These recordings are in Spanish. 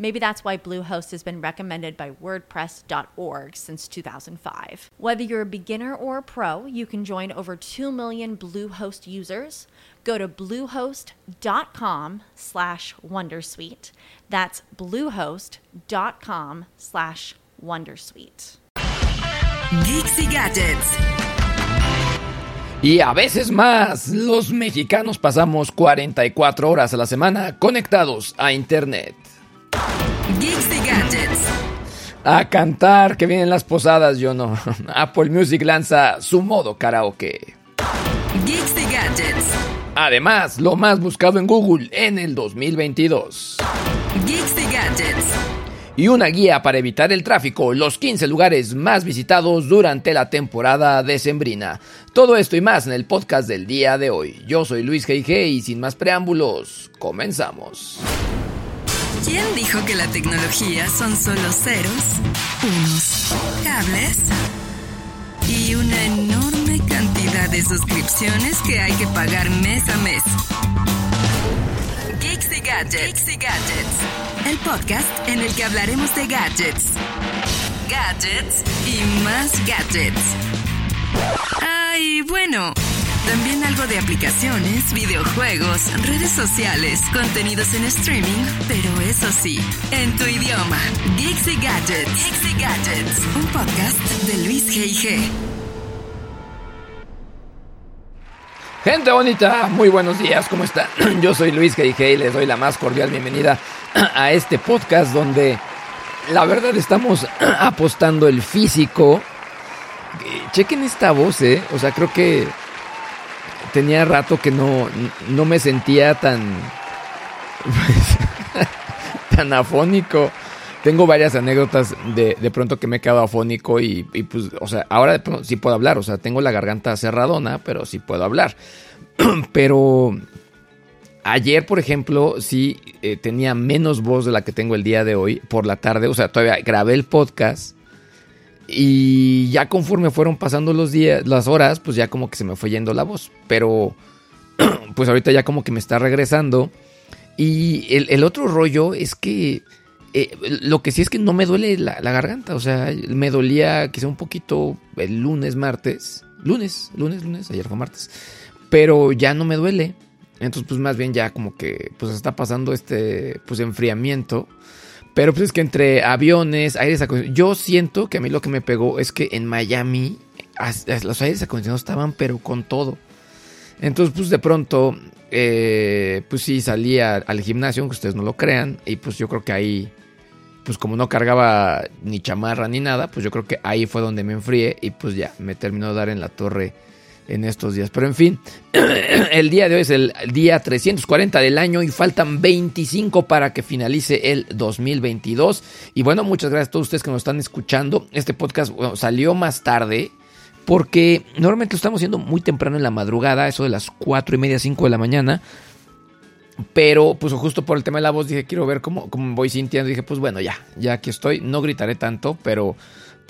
Maybe that's why Bluehost has been recommended by WordPress.org since 2005. Whether you're a beginner or a pro, you can join over 2 million Bluehost users. Go to bluehost.com slash wondersuite. That's bluehost.com slash wondersuite. Geeks y Gadgets. Y a veces más, los mexicanos pasamos 44 horas a la semana conectados a Internet. Gadgets. A cantar, que vienen las posadas, yo no. Apple Music lanza su modo karaoke. Geeks y Gadgets. Además, lo más buscado en Google en el 2022. Geeks y Gadgets. Y una guía para evitar el tráfico, los 15 lugares más visitados durante la temporada decembrina. Todo esto y más en el podcast del día de hoy. Yo soy Luis G.I.G. y sin más preámbulos, comenzamos. ¿Quién dijo que la tecnología son solo ceros, unos, cables y una enorme cantidad de suscripciones que hay que pagar mes a mes? Geeks Gadgets. Geeks y Gadgets. El podcast en el que hablaremos de gadgets, gadgets y más gadgets. Ay, bueno. También algo de aplicaciones, videojuegos, redes sociales, contenidos en streaming, pero eso sí, en tu idioma. Geeks Gadgets. Geeks Gadgets. Un podcast de Luis G.I.G. Gente bonita, muy buenos días, ¿cómo están? Yo soy Luis G.I.G. y les doy la más cordial bienvenida a este podcast donde la verdad estamos apostando el físico. Eh, Chequen esta voz, ¿eh? O sea, creo que tenía rato que no, no me sentía tan. tan afónico. Tengo varias anécdotas de, de pronto que me he quedado afónico y, y, pues, o sea, ahora de pronto sí puedo hablar. O sea, tengo la garganta cerradona, pero sí puedo hablar. pero ayer, por ejemplo, sí eh, tenía menos voz de la que tengo el día de hoy por la tarde. O sea, todavía grabé el podcast. Y ya conforme fueron pasando los días, las horas, pues ya como que se me fue yendo la voz. Pero pues ahorita ya como que me está regresando. Y el, otro rollo es que eh, lo que sí es que no me duele la, la, garganta. O sea, me dolía quizá un poquito el lunes, martes. Lunes, lunes, lunes, ayer fue martes. Pero ya no me duele. Entonces, pues más bien ya como que pues está pasando este pues enfriamiento. Pero pues es que entre aviones, aires acondicionados. Yo siento que a mí lo que me pegó es que en Miami los aires acondicionados estaban, pero con todo. Entonces, pues de pronto, eh, pues sí salí al gimnasio, aunque ustedes no lo crean. Y pues yo creo que ahí, pues como no cargaba ni chamarra ni nada, pues yo creo que ahí fue donde me enfrié. Y pues ya, me terminó de dar en la torre en estos días. Pero en fin, el día de hoy es el día 340 del año y faltan 25 para que finalice el 2022. Y bueno, muchas gracias a todos ustedes que nos están escuchando. Este podcast salió más tarde. Porque normalmente lo estamos haciendo muy temprano en la madrugada, eso de las 4 y media, 5 de la mañana. Pero, pues justo por el tema de la voz, dije, quiero ver cómo, cómo voy sintiendo. Dije, pues bueno, ya, ya aquí estoy. No gritaré tanto, pero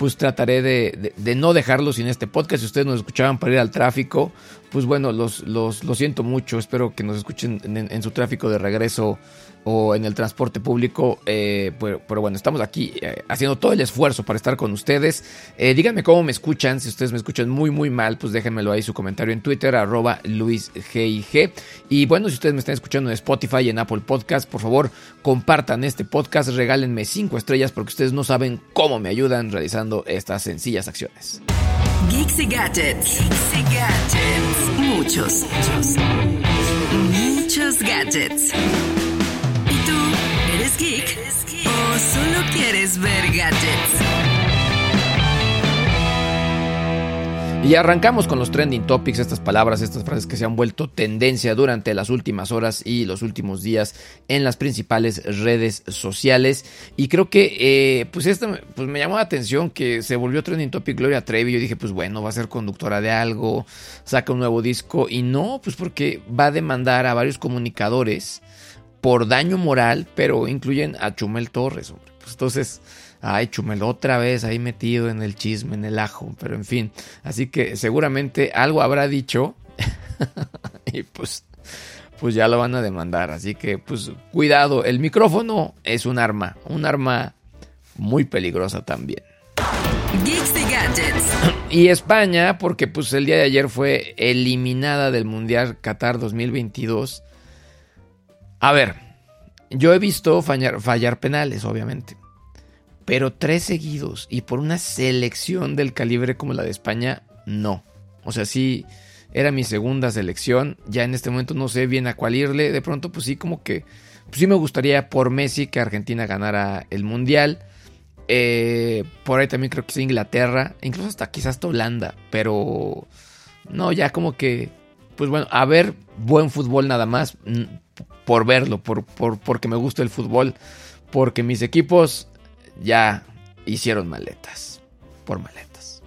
pues trataré de, de, no dejarlo sin este podcast. Si ustedes nos escuchaban para ir al tráfico, pues bueno, los, los, lo siento mucho. Espero que nos escuchen en, en, su tráfico de regreso o en el transporte público. Eh, pero, bueno, estamos aquí eh, haciendo todo el esfuerzo para estar con ustedes. Eh, díganme cómo me escuchan. Si ustedes me escuchan muy, muy mal, pues déjenmelo ahí su comentario en Twitter, arroba LuisGIG. Y bueno, si ustedes me están escuchando en Spotify y en Apple Podcast, por favor, compartan este podcast, regálenme 5 estrellas porque ustedes no saben cómo me ayudan realizando estas sencillas acciones. Geeks y Gadgets. Geeks y Gadgets. Muchos, muchos, muchos gadgets. ¿Y tú quieres ver gadgets. Y arrancamos con los trending topics, estas palabras, estas frases que se han vuelto tendencia durante las últimas horas y los últimos días en las principales redes sociales. Y creo que eh, pues esto pues me llamó la atención que se volvió trending topic Gloria Trevi. Yo dije, pues bueno, va a ser conductora de algo, saca un nuevo disco. Y no, pues porque va a demandar a varios comunicadores por daño moral, pero incluyen a Chumel Torres. Pues entonces Ay, Chumel, otra vez ahí metido en el chisme, en el ajo, pero en fin. Así que seguramente algo habrá dicho y pues, pues ya lo van a demandar. Así que pues cuidado, el micrófono es un arma, un arma muy peligrosa también. Geeks y Gadgets. Y España, porque pues el día de ayer fue eliminada del Mundial Qatar 2022. A ver, yo he visto fallar, penales, obviamente. Pero tres seguidos y por una selección del calibre como la de España, no. O sea, sí, era mi segunda selección. Ya en este momento no sé bien a cuál irle. De pronto, pues sí, como que. Pues sí me gustaría por Messi que Argentina ganara el Mundial. Eh, por ahí también creo que es Inglaterra. Incluso hasta quizás hasta Holanda. Pero. No, ya como que. Pues bueno, a ver buen fútbol nada más. Por verlo, por, por, porque me gusta el fútbol. Porque mis equipos ya hicieron maletas. Por maletas.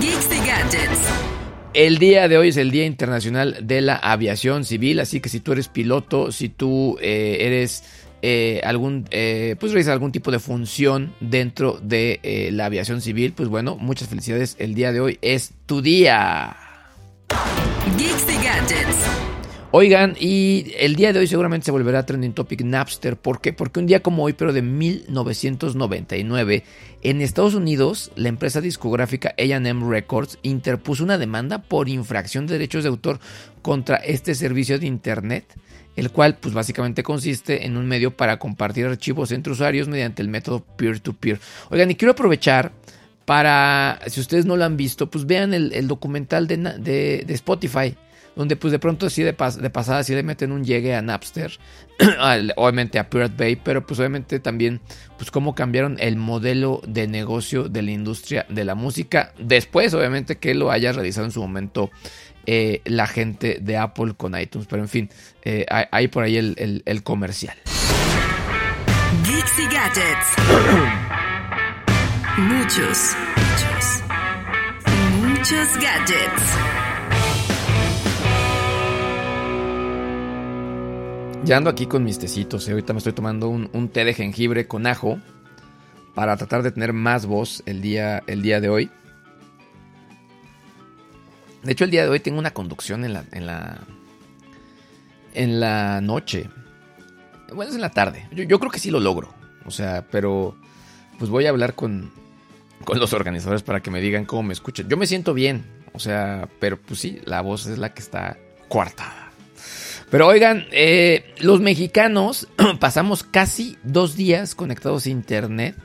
Geeks y Gadgets. El día de hoy es el Día Internacional de la Aviación Civil, así que si tú eres piloto, si tú eh, eres eh, algún, eh, pues realizas algún tipo de función dentro de la aviación civil, pues bueno, muchas felicidades. El día de hoy es tu día. Geeks y Gadgets. Oigan, y el día de hoy seguramente se volverá trending topic Napster. ¿Por qué? Porque un día como hoy, pero de 1999, en Estados Unidos, la empresa discográfica AM Records interpuso una demanda por infracción de derechos de autor contra este servicio de Internet, el cual pues básicamente consiste en un medio para compartir archivos entre usuarios mediante el método peer-to-peer. Oigan, y quiero aprovechar para, si ustedes no lo han visto, pues vean el, documental de, de Spotify donde pues de pronto sí de, pas de pasada sí le meten un llegue a Napster, obviamente a Pirate Bay, pero pues obviamente también pues cómo cambiaron el modelo de negocio de la industria de la música, después obviamente que lo haya realizado en su momento eh, la gente de Apple con iTunes, pero en fin, eh, hay por ahí el, el, el comercial. Geeks y Gadgets. muchos, muchos, muchos gadgets. Ya ando aquí con mis tecitos. ¿eh? Ahorita me estoy tomando un, un, té de jengibre con ajo para tratar de tener más voz el día, el día de hoy. De hecho, el día de hoy tengo una conducción en la, en la, en la noche. Bueno, es en la tarde. Yo, yo creo que sí lo logro. O sea, pero pues voy a hablar con, con los organizadores para que me digan cómo me escuchan. Yo me siento bien. O sea, pero pues sí, la voz es la que está coartada. Pero oigan, eh, los mexicanos pasamos casi dos días conectados a Internet,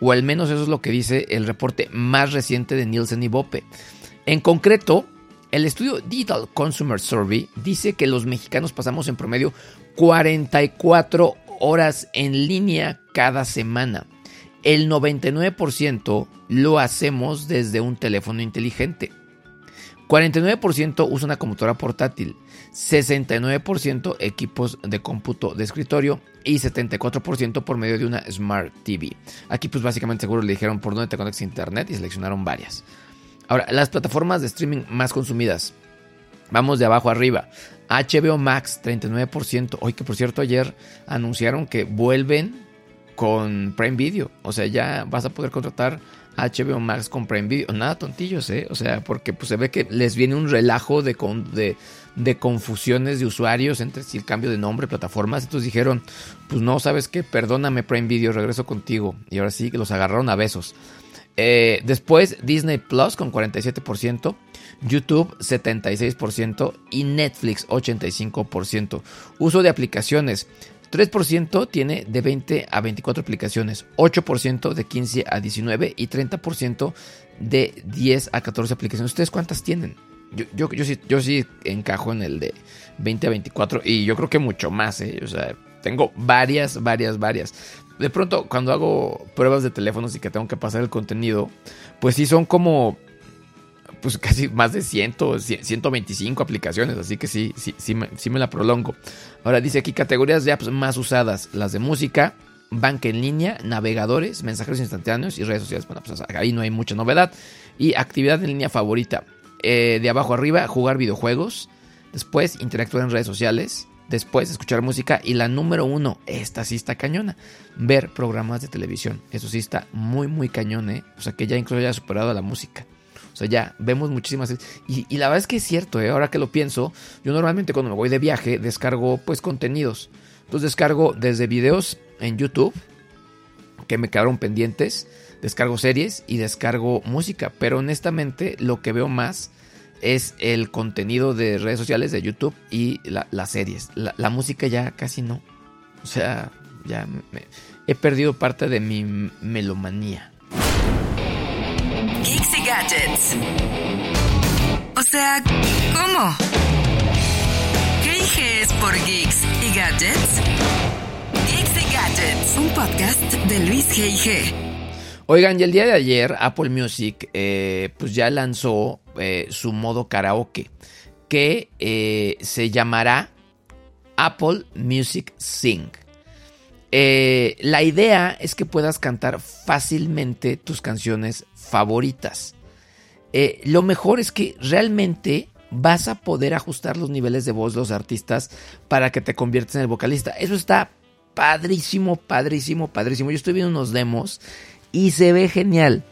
o al menos eso es lo que dice el reporte más reciente de Nielsen y Bope. En concreto, el estudio Digital Consumer Survey dice que los mexicanos pasamos en promedio 44 horas en línea cada semana. El 99% lo hacemos desde un teléfono inteligente. 49% usa una computadora portátil, 69% equipos de cómputo de escritorio y 74% por medio de una Smart TV. Aquí pues básicamente seguro le dijeron por dónde te conectas a internet y seleccionaron varias. Ahora, las plataformas de streaming más consumidas. Vamos de abajo arriba. HBO Max 39%. Hoy que por cierto ayer anunciaron que vuelven con Prime Video. O sea, ya vas a poder contratar HBO Max con Prime Video. Nada tontillos, ¿eh? O sea, porque pues, se ve que les viene un relajo de, de, de confusiones de usuarios entre si el cambio de nombre, plataformas. Entonces dijeron, pues no, ¿sabes qué? Perdóname Prime Video, regreso contigo. Y ahora sí, los agarraron a besos. Eh, después Disney Plus con 47%, YouTube 76% y Netflix 85%. Uso de aplicaciones. 3% tiene de 20 a 24 aplicaciones, 8% de 15 a 19 y 30% de 10 a 14 aplicaciones. ¿Ustedes cuántas tienen? Yo, yo, yo, sí, yo sí encajo en el de 20 a 24 y yo creo que mucho más, ¿eh? O sea, tengo varias, varias, varias. De pronto, cuando hago pruebas de teléfonos y que tengo que pasar el contenido, pues sí son como pues casi más de 100, 125 aplicaciones, así que sí, sí, sí me, la prolongo. Ahora dice aquí categorías de apps más usadas, las de música, banca en línea, navegadores, mensajeros instantáneos y redes sociales. Bueno, pues ahí no hay mucha novedad. Y actividad en línea favorita. Eh, de abajo arriba, jugar videojuegos. Después, interactuar en redes sociales. Después, escuchar música. Y la número uno, esta sí está cañona. Ver programas de televisión. Eso sí está muy, muy cañón, ¿eh? O sea, que ya incluso haya superado a la música. O sea, ya vemos muchísimas. Y, y la verdad es que es cierto, ¿eh? Ahora que lo pienso, yo normalmente cuando me voy de viaje descargo pues contenidos. Entonces descargo desde videos en YouTube que me quedaron pendientes, descargo series y descargo música. Pero honestamente lo que veo más es el contenido de redes sociales de YouTube y las series. La, música ya casi no. O sea, ya he perdido parte de mi melomanía. Gadgets. O sea, ¿cómo? ¿Qué es por Geeks y Gadgets? Geeks y Gadgets, un podcast de Luis G.I.G. Oigan, y el día de ayer Apple Music eh, pues ya lanzó eh, su modo karaoke que eh, se llamará Apple Music Sing. La idea es que puedas cantar fácilmente tus canciones favoritas. lo mejor es que realmente vas a poder ajustar los niveles de voz de los artistas para que te conviertas en el vocalista. Eso está padrísimo, padrísimo, padrísimo. Yo estoy viendo unos demos y se ve genial.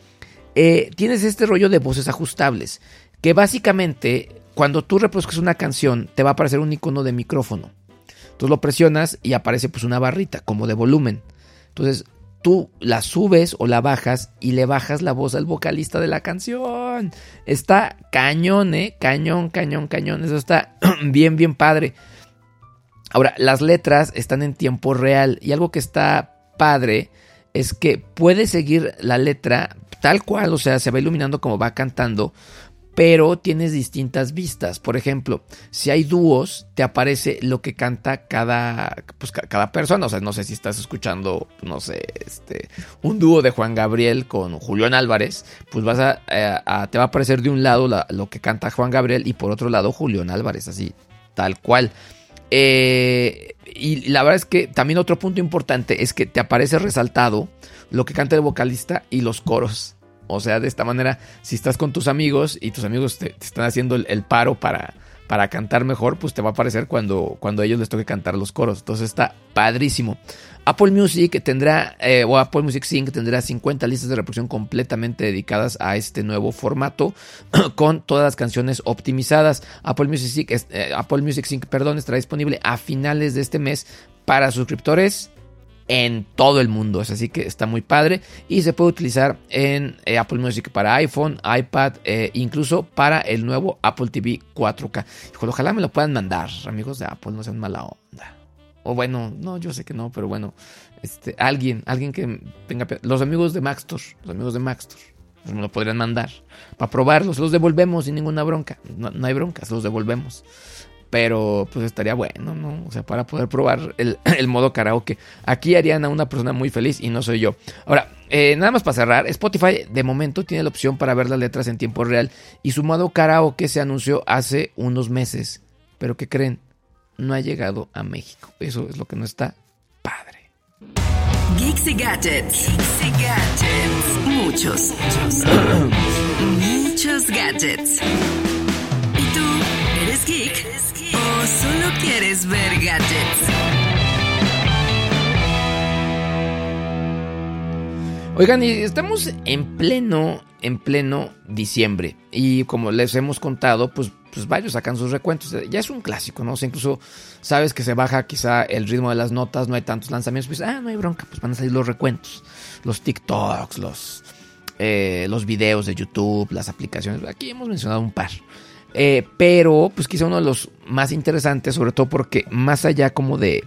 Eh, tienes este rollo de voces ajustables, que básicamente cuando tú reproduzcas una canción te va a aparecer un icono de micrófono. Entonces lo presionas y aparece pues una barrita como de volumen. Entonces tú la subes o la bajas y le bajas la voz al vocalista de la canción. Está cañón, ¿eh? Cañón, cañón, cañón. Eso está bien, bien padre. Ahora, las letras están en tiempo real y algo que está padre es que puedes seguir la letra tal cual, o sea, se va iluminando como va cantando, pero tienes distintas vistas. Por ejemplo, si hay dúos, te aparece lo que canta cada, pues, cada persona. O sea, no sé si estás escuchando, no sé, este, un dúo de Juan Gabriel con Julián Álvarez, pues vas a, eh, te va a aparecer de un lado lo que canta Juan Gabriel y por otro lado Julián Álvarez, así, tal cual. Eh, y la verdad es que también otro punto importante es que te aparece resaltado lo que canta el vocalista y los coros. O sea, de esta manera, si estás con tus amigos y tus amigos te, están haciendo el, paro para, para cantar mejor, pues te va a aparecer cuando, cuando a ellos les toque cantar los coros. Entonces está padrísimo. Apple Music tendrá, eh, o Apple Music Sync tendrá 50 listas de reproducción completamente dedicadas a este nuevo formato, con todas las canciones optimizadas. Apple Music Sync, eh, Apple Music Sync perdón, estará disponible a finales de este mes para suscriptores en todo el mundo. Es así que está muy padre y se puede utilizar en eh, Apple Music para iPhone, iPad, incluso para el nuevo Apple TV 4K. ojalá me lo puedan mandar, amigos de Apple, no sean mala onda. O bueno, no, yo sé que no, pero bueno, este, alguien, alguien que tenga... Los amigos de Maxtor, los amigos de Maxtor, pues me lo podrían mandar para probarlos, los devolvemos sin ninguna bronca. No, hay broncas, los devolvemos. Pero pues estaría bueno, ¿no? O sea, para poder probar el, modo karaoke. Aquí harían a una persona muy feliz y no soy yo. Ahora, eh, nada más para cerrar, Spotify de momento tiene la opción para ver las letras en tiempo real y su modo karaoke se anunció hace unos meses. Pero ¿qué creen? no ha llegado a México. Eso es lo que no está padre. Geeks y gadgets. Geeks y gadgets. Muchos. Muchos, muchos gadgets. ¿Y tú eres geek? ¿O solo quieres ver gadgets? Oigan, y estamos en pleno, en pleno diciembre. Y como les hemos contado, pues pues varios sacan sus recuentos. Ya es un clásico, ¿no? O sea, incluso sabes que se baja quizá el ritmo de las notas, no hay tantos lanzamientos, pues, ah, no hay bronca, pues van a salir los recuentos, los TikToks, los, eh, los videos de YouTube, las aplicaciones. Aquí hemos mencionado un par. Eh, pero, pues quizá uno de los más interesantes, sobre todo porque más allá como de,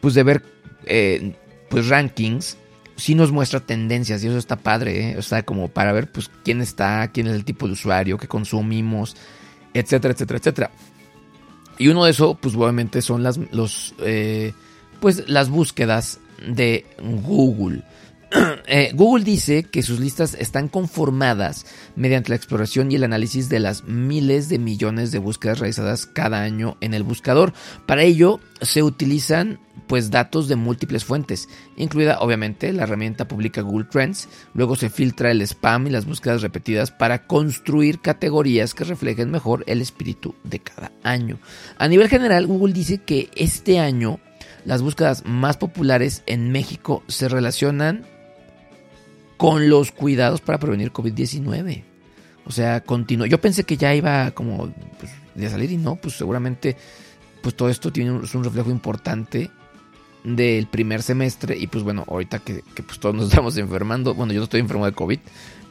pues de ver, eh, pues rankings, sí nos muestra tendencias y eso está padre, o sea, como para ver, pues quién está, quién es el tipo de usuario que consumimos etcétera, etcétera, etcétera. Y uno de eso, pues obviamente son las, los, eh, pues las búsquedas de Google. Eh, Google dice que sus listas están conformadas mediante la exploración y el análisis de las miles de millones de búsquedas realizadas cada año en el buscador. Para ello se utilizan pues datos de múltiples fuentes, incluida obviamente la herramienta pública Google Trends, luego se filtra el spam y las búsquedas repetidas para construir categorías que reflejen mejor el espíritu de cada año. A nivel general, Google dice que este año las búsquedas más populares en México se relacionan con los cuidados para prevenir COVID-19. O sea, continúa. Yo pensé que ya iba como pues, de salir y no, pues seguramente pues todo esto tiene un, un reflejo importante del primer semestre y pues bueno, ahorita que, pues todos nos estamos enfermando, bueno yo no estoy enfermo de COVID,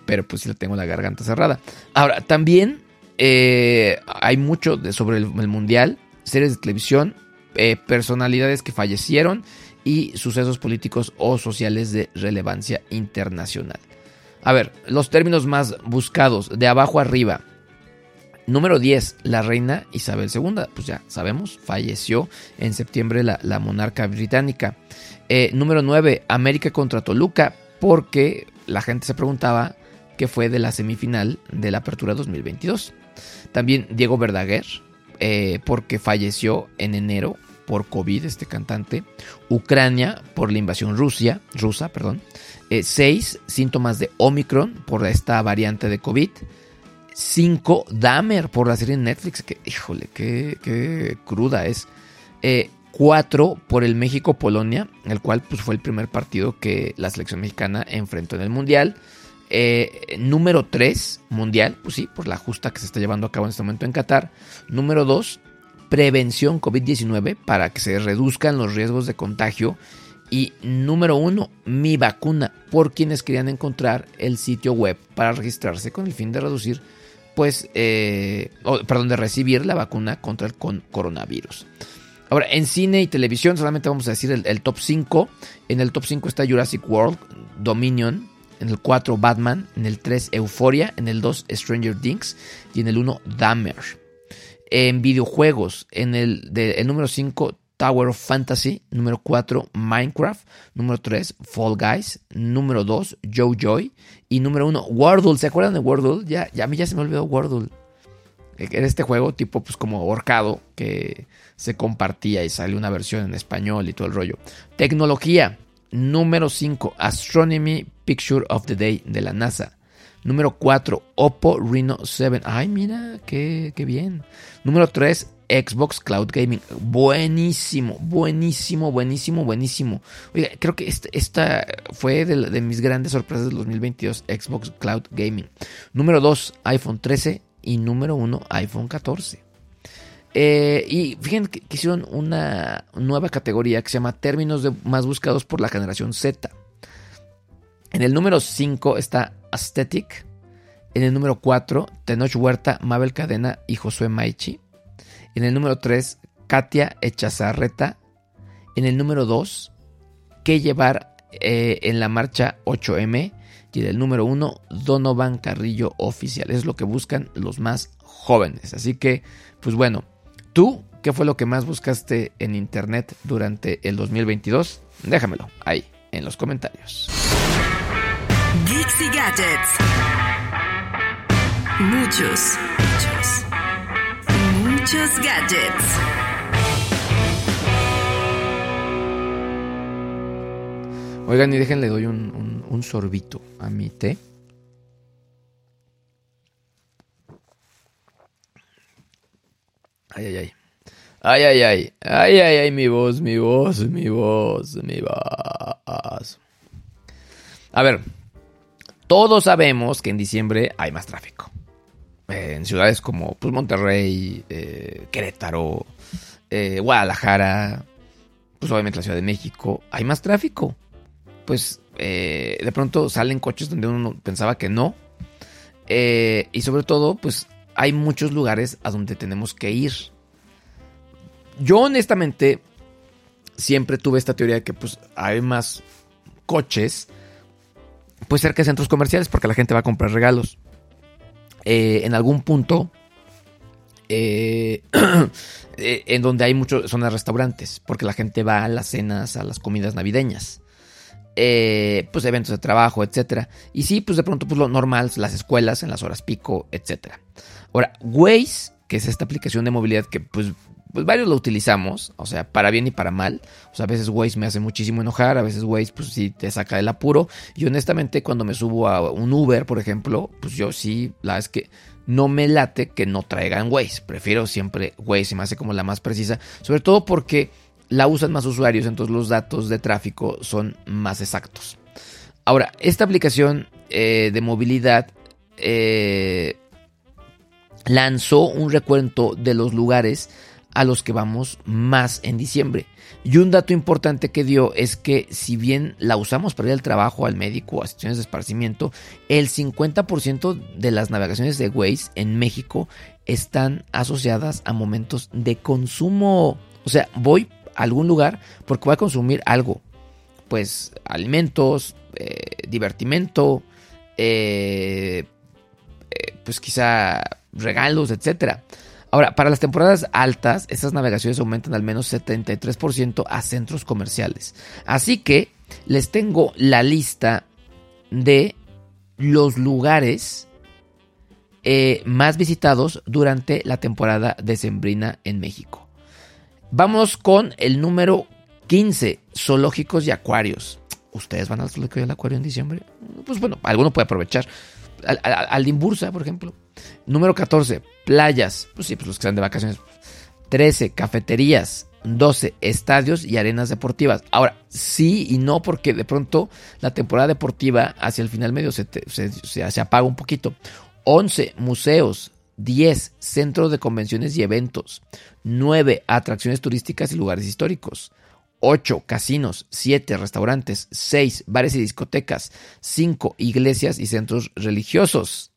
pero pues sí tengo la garganta cerrada. Ahora, también eh, hay mucho sobre el, mundial, series de televisión, eh, personalidades que fallecieron y sucesos políticos o sociales de relevancia internacional. A ver, los términos más buscados, de abajo arriba. Número 10, la reina Isabel II. Pues ya sabemos, falleció en septiembre la, monarca británica. Eh, número 9, América contra Toluca, porque la gente se preguntaba qué fue de la semifinal de la Apertura 2022. También Diego Verdaguer, eh, porque falleció en enero por COVID, este cantante. Ucrania por la invasión Rusia, rusa. Perdón. 6, eh, síntomas de Omicron por esta variante de COVID. 5 Dahmer por la serie Netflix, que híjole, qué, cruda es. 4 eh, por el México-Polonia, el cual pues, fue el primer partido que la selección mexicana enfrentó en el Mundial. Eh, número 3, Mundial, pues sí, por la justa que se está llevando a cabo en este momento en Qatar. Número 2, prevención COVID-19 para que se reduzcan los riesgos de contagio. Y número 1, mi vacuna, por quienes querían encontrar el sitio web para registrarse con el fin de reducir pues, eh, perdón, de recibir la vacuna contra el coronavirus. Ahora, en cine y televisión solamente vamos a decir el, top 5. En el top 5 está Jurassic World, Dominion. En el 4, Batman. En el 3, Euphoria. En el 2, Stranger Things. Y en el 1, Dahmer. En videojuegos, en el, el número 5, Tower of Fantasy. Número 4, Minecraft. Número 3, Fall Guys. Número 2, Joe Joy. Y número 1, Wordle. ¿Se acuerdan de Wordle? Ya, ya a mí ya se me olvidó Wordle. Era este juego tipo pues como ahorcado que se compartía y salió una versión en español y todo el rollo. Tecnología. Número 5, Astronomy Picture of the Day de la NASA. Número 4, Oppo Reno 7. Ay, mira, qué, bien. Número 3, Xbox Cloud Gaming. Buenísimo, buenísimo, buenísimo, buenísimo. Oiga, creo que este, esta, fue de, mis grandes sorpresas del 2022, Xbox Cloud Gaming. Número 2, iPhone 13 y número 1, iPhone 14. Eh, y fíjense que, hicieron una nueva categoría que se llama términos más buscados por la generación Z. En el número 5 está Aesthetic. En el número 4, Tenoch Huerta, Mabel Cadena y Josué Maichi. En el número 3, Katia Echazarreta. En el número 2, ¿Qué llevar eh, en la marcha 8M? Y en el número 1, Donovan Carrillo Oficial. Es lo que buscan los más jóvenes. Así que, pues bueno, tú, ¿qué fue lo que más buscaste en internet durante el 2022? Déjamelo ahí, en los comentarios. Geeks Gadgets. Muchos, muchos Muchos gadgets. Oigan, y déjenle doy un, un, sorbito a mi té. Ay, ay, ay. Ay, ay, ay. Ay, ay, ay, mi voz, mi voz, mi voz, mi voz. A ver, todos sabemos que en diciembre hay más tráfico. Eh, en ciudades como pues, Monterrey, eh, Querétaro, eh, Guadalajara, pues obviamente la Ciudad de México, hay más tráfico. Pues de pronto salen coches donde uno pensaba que no. y sobre todo, pues hay muchos lugares a donde tenemos que ir. Yo honestamente siempre tuve esta teoría de que pues hay más coches pues cerca de centros comerciales porque la gente va a comprar regalos. Eh, en algún punto eh, eh, en donde hay muchas zonas restaurantes, porque la gente va a las cenas, a las comidas navideñas. Pues eventos de trabajo, etcétera. Y sí, pues de pronto, pues lo normal, las escuelas en las horas pico, etcétera. Ahora, Waze, que es esta aplicación de movilidad que pues, pues, varios lo utilizamos, o sea, para bien y para mal. O sea, a veces Waze me hace muchísimo enojar, a veces Waze pues sí te saca del apuro. Y honestamente cuando me subo a un Uber, por ejemplo, pues yo sí, la es que no me late que no traigan Waze. Prefiero siempre Waze, me hace como la más precisa, sobre todo porque la usan más usuarios, entonces los datos de tráfico son más exactos. Ahora, esta aplicación eh, de movilidad eh, lanzó un recuento de los lugares a los que vamos más en diciembre. Y un dato importante que dio es que si bien la usamos para ir al trabajo, al médico, a sesiones de esparcimiento, el 50% de las navegaciones de Waze en México están asociadas a momentos de consumo. O sea, voy algún lugar porque voy a consumir algo. Pues alimentos, eh, divertimento, eh, eh, pues quizá regalos, etcétera. Ahora, para las temporadas altas, estas navegaciones aumentan al menos 73% a centros comerciales. Así que les tengo la lista de los lugares más visitados durante la temporada decembrina en México. Vamos con el número 15, zoológicos y acuarios. ¿Ustedes van al zoológico y al acuario en diciembre? Pues bueno, alguno puede aprovechar. Al, al, por ejemplo. Número 14, playas. Pues sí, pues los que están de vacaciones. 13, cafeterías. 12, estadios y arenas deportivas. Ahora, sí y no, porque de pronto la temporada deportiva hacia el final medio se, se, se apaga un poquito. 11, museos. 10. Centros de convenciones y eventos. 9. Atracciones turísticas y lugares históricos. 8. Casinos. 7. Restaurantes. 6. Bares y discotecas. 5. Iglesias y centros religiosos.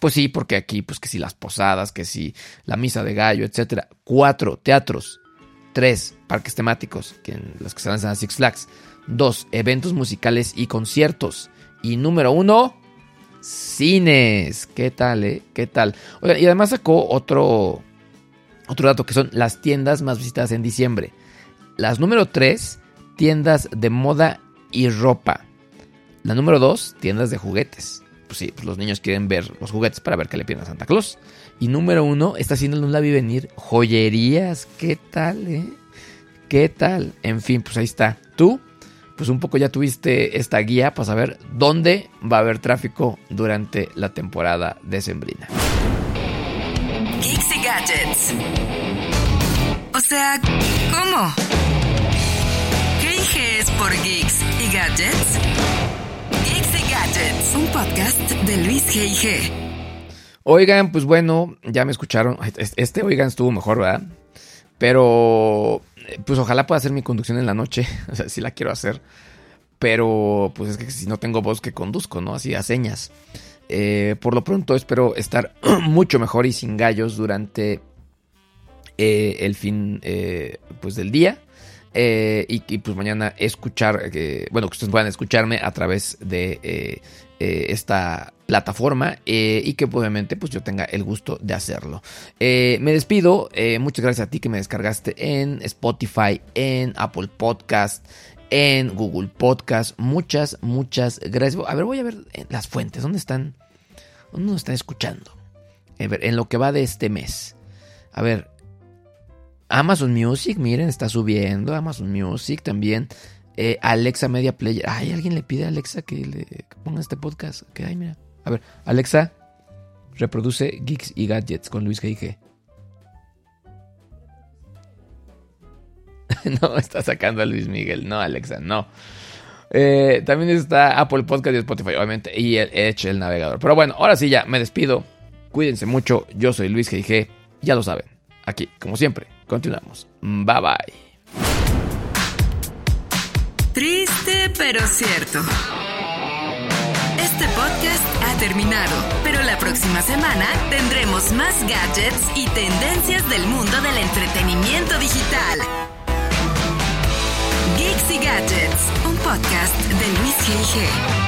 Pues sí, porque aquí, pues que si las posadas, que si la misa de gallo, etc. 4. Teatros. 3. Parques temáticos, que los que se lanzan a Six Flags. 2. Eventos musicales y conciertos. Y número 1 cines. ¿Qué tal, eh? ¿Qué tal? y además sacó otro, otro dato que son las tiendas más visitadas en diciembre. Las número 3, tiendas de moda y ropa. La número 2, tiendas de juguetes. Pues sí, pues los niños quieren ver los juguetes para ver qué le piden a Santa Claus. Y número 1, está haciendo un la vi venir joyerías. ¿Qué tal, eh? ¿Qué tal? En fin, pues ahí está. ¿Tú? pues un poco ya tuviste esta guía para saber dónde va a haber tráfico durante la temporada decembrina. Geeks y Gadgets. O sea, ¿cómo? ¿Qué es por Geeks y Gadgets? Geeks y Gadgets, un podcast de Luis G.I.G. Oigan, pues bueno, ya me escucharon. Este, oigan, estuvo mejor, ¿verdad? Pero pues ojalá pueda hacer mi conducción en la noche. O sea, sí la quiero hacer. Pero pues es que si no tengo voz que conduzco, ¿no? Así a señas. Eh, por lo pronto espero estar mucho mejor y sin gallos durante eh, el fin eh, pues del día. Y, pues mañana escuchar, bueno, que ustedes puedan escucharme a través de esta plataforma eh, y que obviamente pues yo tenga el gusto de hacerlo. Eh, me despido, eh, muchas gracias a ti que me descargaste en Spotify, en Apple Podcast, en Google Podcast. Muchas, muchas gracias. A ver, voy a ver las fuentes, ¿dónde están? ¿Dónde nos están escuchando? Ver, en lo que va de este mes. A ver, Amazon Music, miren, está subiendo. Amazon Music también. Alexa Media Player. Ay, alguien le pide a Alexa que le ponga este podcast. Que ay, mira. A ver, Alexa, reproduce Geeks y Gadgets con Luis G.I.G. no, está sacando a Luis Miguel. No, Alexa, no. Eh, también está Apple Podcast y Spotify, obviamente, y el Edge, el navegador. Pero bueno, ahora sí ya, me despido. Cuídense mucho. Yo soy Luis G.I.G. Ya lo saben. Aquí, como siempre, continuamos. Bye bye. Triste, pero cierto. Este podcast ha terminado, pero la próxima semana tendremos más gadgets y tendencias del mundo del entretenimiento digital. Geeks y Gadgets, un podcast de Luis G.I.G.